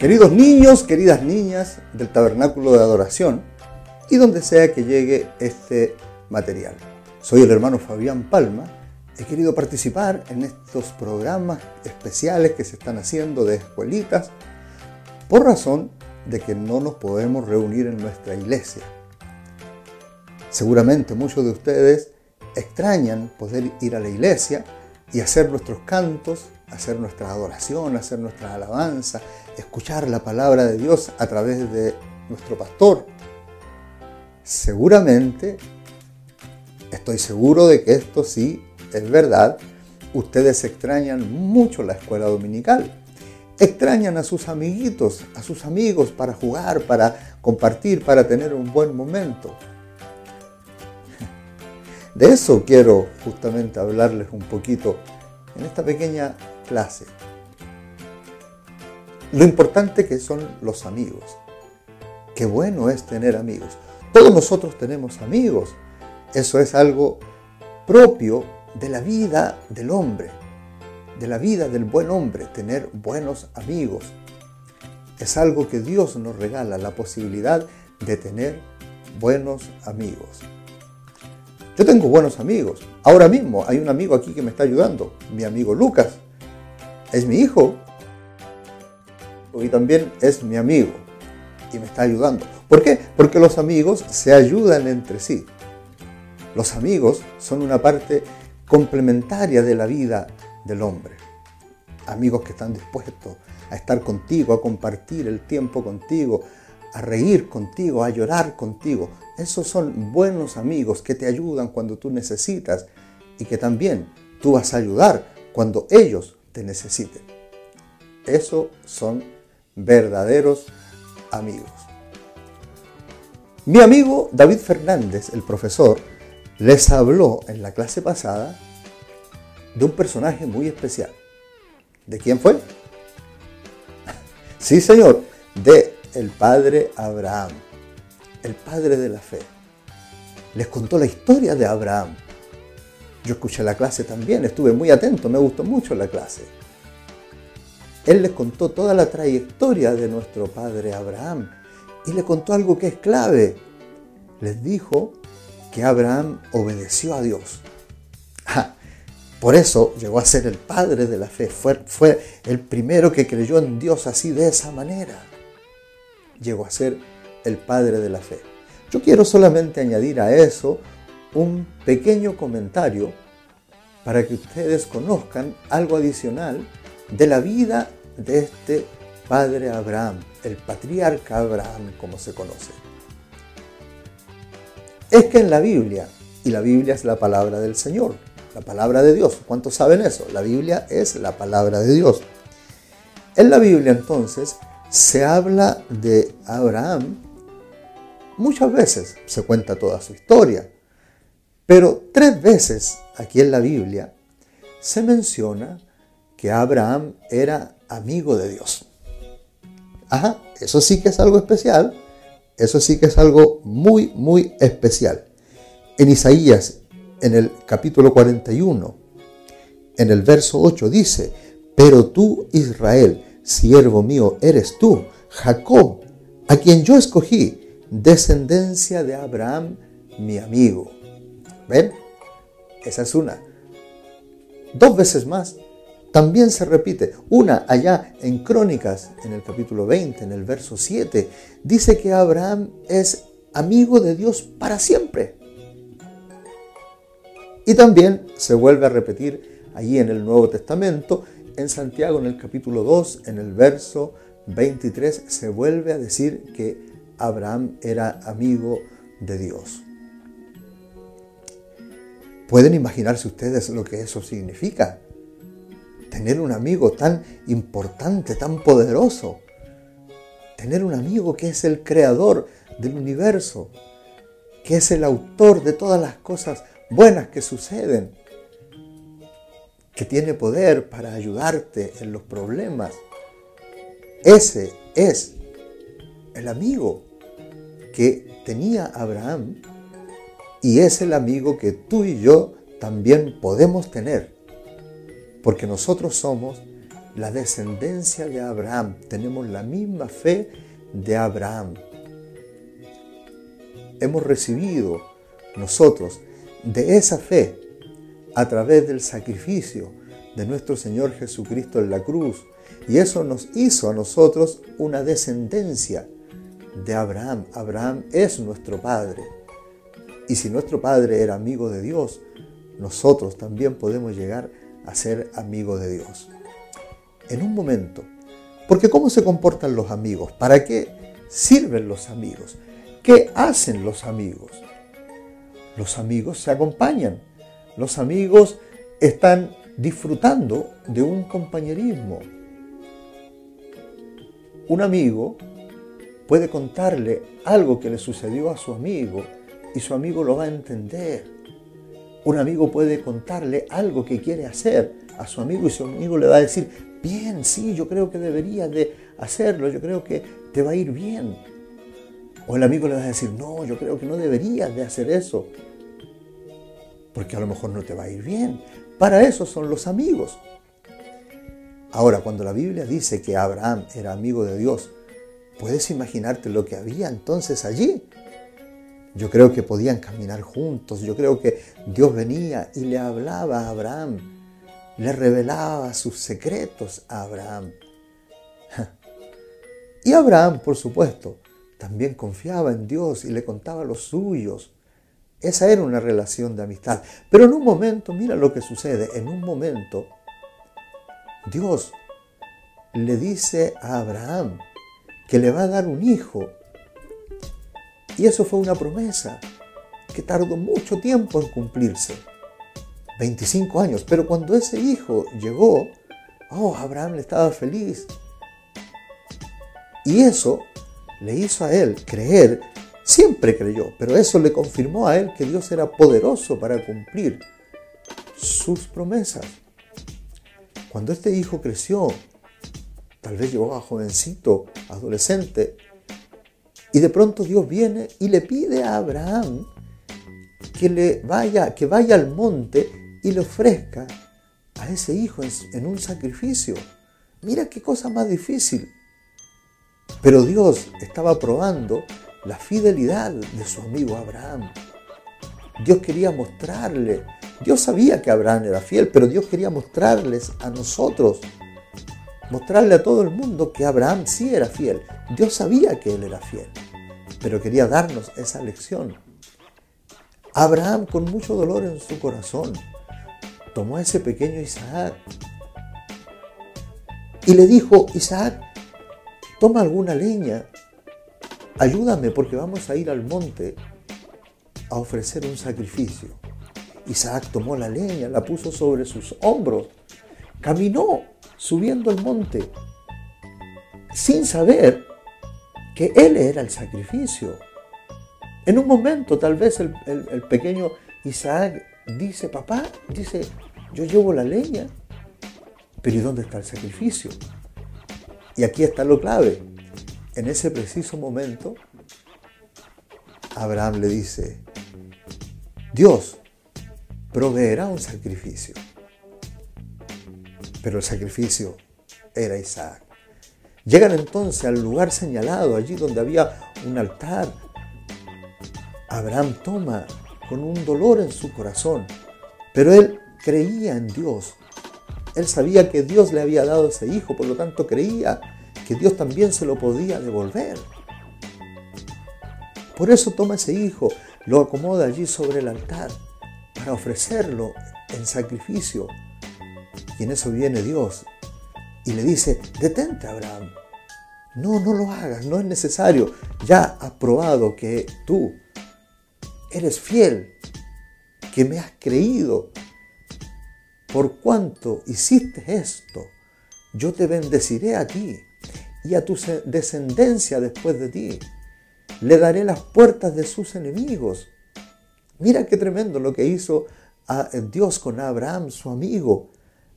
Queridos niños, queridas niñas del Tabernáculo de Adoración y donde sea que llegue este material. Soy el hermano Fabián Palma. He querido participar en estos programas especiales que se están haciendo de escuelitas por razón de que no nos podemos reunir en nuestra iglesia. Seguramente muchos de ustedes extrañan poder ir a la iglesia y hacer nuestros cantos, hacer nuestra adoración, hacer nuestra alabanza, escuchar la palabra de Dios a través de nuestro pastor. Seguramente, estoy seguro de que esto sí es verdad, ustedes extrañan mucho la escuela dominical. Extrañan a sus amiguitos, a sus amigos para jugar, para compartir, para tener un buen momento. De eso quiero justamente hablarles un poquito en esta pequeña clase. Lo importante que son los amigos. Qué bueno es tener amigos. Todos nosotros tenemos amigos. Eso es algo propio de la vida del hombre, de la vida del buen hombre, tener buenos amigos. Es algo que Dios nos regala, la posibilidad de tener buenos amigos. Yo tengo buenos amigos. Ahora mismo hay un amigo aquí que me está ayudando, mi amigo Lucas. Es mi hijo y también es mi amigo y me está ayudando. ¿Por qué? Porque los amigos se ayudan entre sí. Los amigos son una parte complementaria de la vida del hombre. Amigos que están dispuestos a estar contigo, a compartir el tiempo contigo, a reír contigo, a llorar contigo. Esos son buenos amigos que te ayudan cuando tú necesitas y que también tú vas a ayudar cuando ellos te necesiten. Son verdaderos amigos. Mi amigo David Fernández, el profesor, les habló en la clase pasada de un personaje muy especial. ¿De quién fue? Sí, señor, de el padre Abraham, el padre de la fe. Les contó la historia de Abraham. Yo escuché la clase también, estuve muy atento, me gustó mucho la clase. Él les contó toda la trayectoria de nuestro padre Abraham y le contó algo que es clave. Les dijo que Abraham obedeció a Dios. por eso llegó a ser el padre de la fe. Fue, fue el primero que creyó en Dios así de esa manera. Llegó a ser el padre de la fe. Yo quiero solamente añadir a eso un pequeño comentario para que ustedes conozcan algo adicional de la vida de este padre Abraham, el patriarca Abraham como se conoce. Es que en la Biblia, y la Biblia es la palabra del Señor, la palabra de Dios, ¿cuántos saben eso? La Biblia es la palabra de Dios. En la Biblia entonces se habla de Abraham muchas veces, se cuenta toda su historia, pero tres veces aquí en la Biblia se menciona que Abraham era amigo de Dios. Ajá, eso sí que es algo especial, eso sí que es algo muy, muy especial. En Isaías, en el capítulo 41, en el verso 8 dice, pero tú, Israel, siervo mío eres tú, Jacob, a quien yo escogí, descendencia de Abraham, mi amigo. ¿Ven? Esa es una. Dos veces más también se repite. Una allá en Crónicas, en el capítulo 20, en el verso 7, dice que Abraham es amigo de Dios para siempre. Y también se vuelve a repetir allí en el Nuevo Testamento, en Santiago, en el capítulo 2, en el verso 23, se vuelve a decir que Abraham era amigo de Dios. ¿Pueden imaginarse ustedes lo que eso significa? Tener un amigo tan importante, tan poderoso. Tener un amigo que es el creador del universo, que es el autor de todas las cosas buenas que suceden, que tiene poder para ayudarte en los problemas. Ese es el amigo que tenía Abraham y es el amigo que tú y yo también podemos tener porque nosotros somos la descendencia de Abraham, tenemos la misma fe de Abraham. Hemos recibido nosotros de esa fe a través del sacrificio de nuestro Señor Jesucristo en la cruz. Y eso nos hizo a nosotros una descendencia de Abraham. Abraham es nuestro Padre. Y si nuestro Padre era amigo de Dios, nosotros también podemos llegar a ser amigos de Dios. En un momento, porque ¿cómo se comportan los amigos? ¿Para qué sirven los amigos? ¿Qué hacen los amigos? Los amigos se acompañan. Los amigos están disfrutando de un compañerismo. Un amigo puede contarle algo que le sucedió a su amigo y su amigo lo va a entender. Un amigo puede contarle algo que quiere hacer a su amigo y su amigo le va a decir, bien, sí, yo creo que deberías de hacerlo, yo creo que te va a ir bien. O el amigo le va a decir, no, yo creo que no deberías de hacer eso, porque a lo mejor no te va a ir bien. Para eso son los amigos. Ahora, cuando la Biblia dice que Abraham era amigo de Dios, ¿puedes imaginarte lo que había entonces allí? Yo creo que podían caminar juntos, yo creo que Dios venía y le hablaba a Abraham, le revelaba sus secretos a Abraham. Y Abraham, por supuesto, también confiaba en Dios y le contaba los suyos. Esa era una relación de amistad. Pero en un momento, mira lo que sucede, en un momento Dios le dice a Abraham que le va a dar un hijo y eso fue una promesa que tardó mucho tiempo en cumplirse. 25 años. Pero cuando ese hijo llegó, oh, Abraham le estaba feliz. Y eso le hizo a él creer, siempre creyó, pero eso le confirmó a él que Dios era poderoso para cumplir sus promesas. Cuando este hijo creció, tal vez llegó a jovencito, adolescente, y de pronto Dios viene y le pide a Abraham que le vaya, que vaya al monte y le ofrezca a ese hijo en, un sacrificio. Mira qué cosa más difícil. Pero Dios estaba probando la fidelidad de su amigo Abraham. Dios quería mostrarle, Dios sabía que Abraham era fiel, pero Dios quería mostrarles a nosotros, mostrarle a todo el mundo que Abraham sí era fiel. Dios sabía que él era fiel pero quería darnos esa lección. Abraham, con mucho dolor en su corazón, tomó a ese pequeño Isaac y le dijo, Isaac, toma alguna leña, ayúdame porque vamos a ir al monte a ofrecer un sacrificio. Isaac tomó la leña, la puso sobre sus hombros, caminó subiendo el monte sin saber que Él era el sacrificio. En un momento tal vez el, pequeño Isaac dice, papá, dice, yo llevo la leña, pero ¿y dónde está el sacrificio? Y aquí está lo clave. En ese preciso momento, Abraham le dice, Dios proveerá un sacrificio. Pero el sacrificio era Isaac. Llegan entonces al lugar señalado, allí donde había un altar. Abraham toma con un dolor en su corazón, pero él creía en Dios. Él sabía que Dios le había dado ese hijo, por lo tanto creía que Dios también se lo podía devolver. Por eso toma ese hijo, lo acomoda allí sobre el altar para ofrecerlo en sacrificio. Y en eso viene Dios y le dice, detente Abraham, no, no lo hagas, no es necesario. Ya has probado que tú eres fiel, que me has creído. Por cuanto hiciste esto, yo te bendeciré a ti y a tu descendencia después de ti. Le daré las puertas de sus enemigos. Mira qué tremendo lo que hizo Dios con Abraham, su amigo,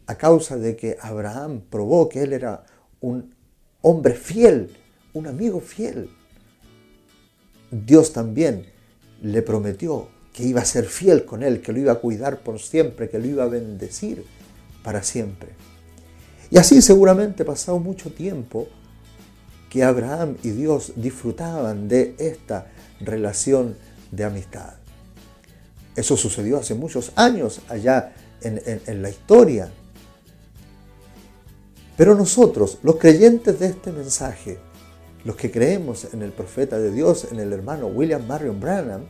a causa de que Abraham probó que él era un hombre fiel, un amigo fiel. Dios también le prometió que iba a ser fiel con él, que lo iba a cuidar por siempre, que lo iba a bendecir para siempre. Y así seguramente pasado mucho tiempo que Abraham y Dios disfrutaban de esta relación de amistad. Eso sucedió hace muchos años allá en, en la historia. Pero nosotros, los creyentes de este mensaje, los que creemos en el profeta de Dios, en el hermano William Marion Branham,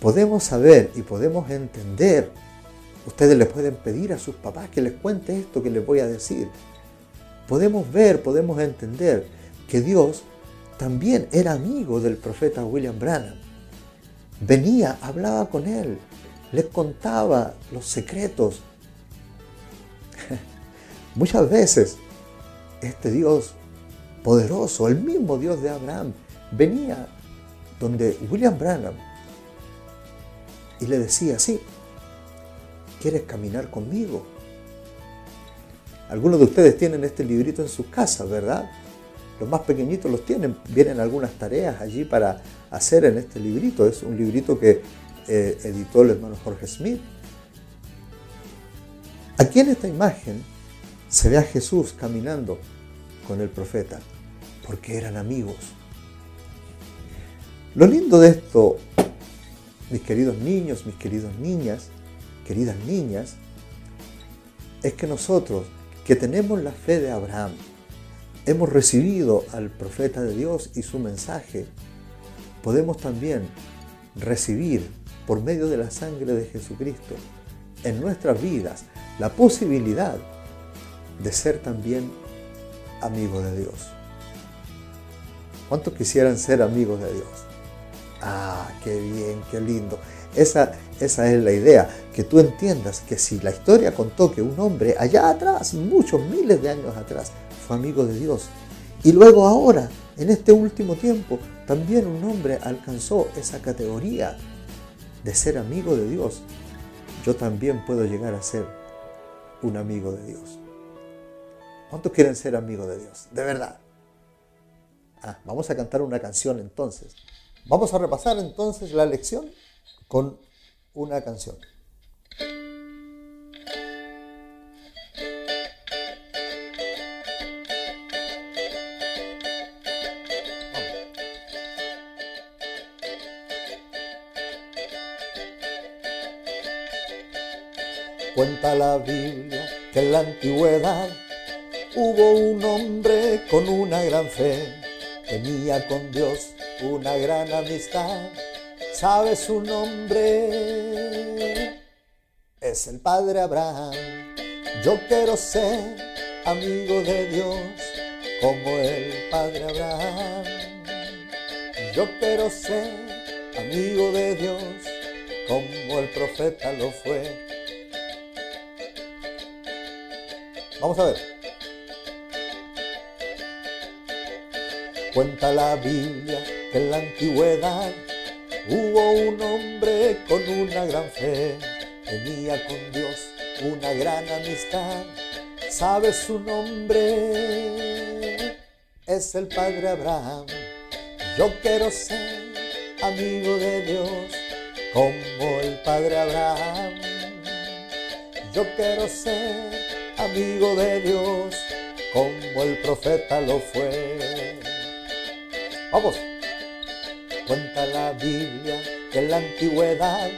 podemos saber y podemos entender. Ustedes les pueden pedir a sus papás que les cuente esto que les voy a decir. Podemos ver, podemos entender que Dios también era amigo del profeta William Branham. Venía, hablaba con él, les contaba los secretos. Muchas veces este Dios poderoso, el mismo Dios de Abraham, venía donde William Branham y le decía, sí, ¿quieres caminar conmigo? Algunos de ustedes tienen este librito en sus casas, ¿verdad? Los más pequeñitos los tienen, vienen algunas tareas allí para hacer en este librito. Es un librito que eh, editó el hermano Jorge Smith. Aquí en esta imagen se ve a Jesús caminando con el profeta porque eran amigos. Lo lindo de esto, mis queridos niños, mis queridas niñas, queridas niñas, es que nosotros que tenemos la fe de Abraham, hemos recibido al profeta de Dios y su mensaje, podemos también recibir por medio de la sangre de Jesucristo en nuestras vidas la posibilidad de ser también amigos de Dios. ¿Cuántos quisieran ser amigos de Dios? Ah, qué bien, qué lindo. Esa, esa es la idea, que tú entiendas que si la historia contó que un hombre allá atrás, muchos miles de años atrás, fue amigo de Dios, y luego ahora, en este último tiempo, también un hombre alcanzó esa categoría de ser amigo de Dios, yo también puedo llegar a ser un amigo de Dios. ¿Cuántos quieren ser amigos de Dios? De verdad. Ah, vamos a cantar una canción entonces. Vamos a repasar entonces la lección con una canción. Cuenta la Biblia que en la antigüedad hubo un hombre con una gran fe tenía con Dios una gran amistad. ¿Sabe su nombre? Es el Padre Abraham. Yo quiero ser amigo de Dios como el Padre Abraham. Yo quiero ser amigo de Dios como el profeta lo fue. Vamos a ver. Cuenta la Biblia que en la antigüedad hubo un hombre con una gran fe, tenía con Dios una gran amistad. ¿Sabe su nombre? Es el Padre Abraham. Yo quiero ser amigo de Dios como el Padre Abraham. Yo quiero ser amigo de Dios como el profeta lo fue. Vamos. Cuenta la Biblia que en la antigüedad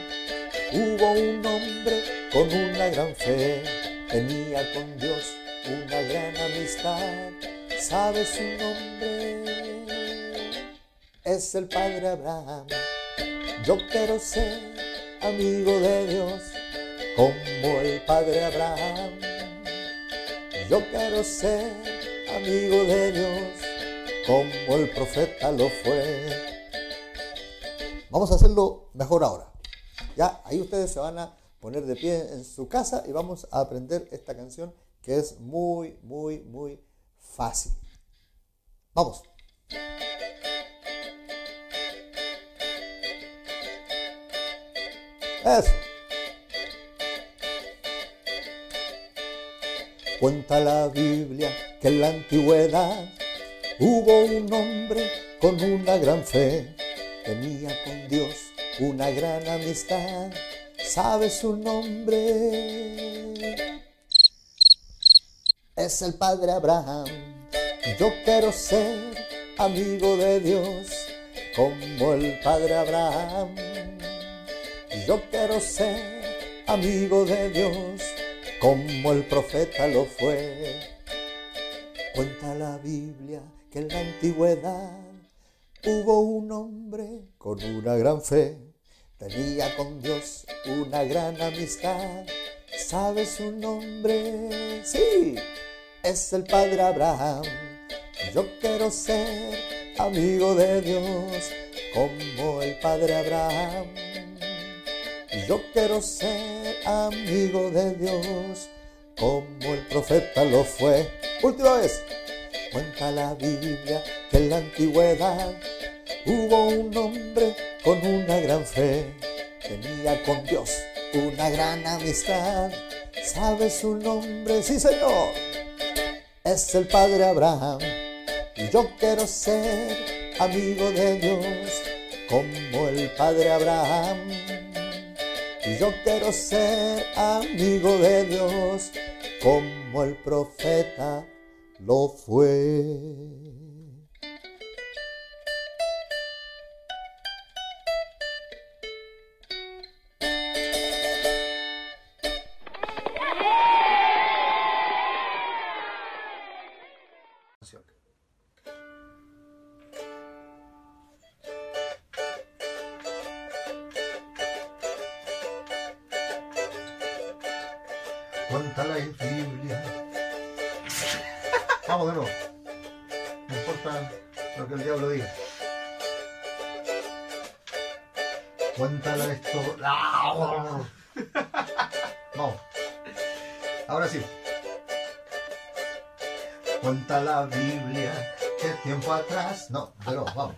hubo un hombre con una gran fe, tenía con Dios una gran amistad. ¿Sabe su nombre? Es el Padre Abraham. Yo quiero ser amigo de Dios como el Padre Abraham. Yo quiero ser amigo de Dios como el profeta lo fue. Vamos a hacerlo mejor ahora. Ya, ahí ustedes se van a poner de pie en su casa y vamos a aprender esta canción que es muy, muy, muy fácil. Vamos. Eso. Cuenta la Biblia que en la antigüedad Hubo un hombre con una gran fe, tenía con Dios una gran amistad. ¿Sabe su nombre? es el Padre Abraham. Yo quiero ser amigo de Dios como el Padre Abraham. Yo quiero ser amigo de Dios como el profeta lo fue. Cuenta la Biblia que en la antigüedad hubo un hombre con una gran fe, tenía con Dios una gran amistad. ¿Sabe su nombre? Sí, es el Padre Abraham. Yo quiero ser amigo de Dios como el Padre Abraham. Yo quiero ser amigo de Dios como el profeta lo fue. Última vez. Cuenta la Biblia que en la antigüedad hubo un hombre con una gran fe. Tenía con Dios una gran amistad. ¿Sabe su nombre? Sí, Señor. Es el Padre Abraham. Y yo quiero ser amigo de Dios como el Padre Abraham. Y yo quiero ser amigo de Dios como el profeta lo fue. Cuenta la Biblia. Vamos de nuevo. No importa lo que el diablo diga. Cuéntala esto. ¡Ah! Vamos. Ahora sí. Cuenta la Biblia que tiempo atrás. No, pero vamos.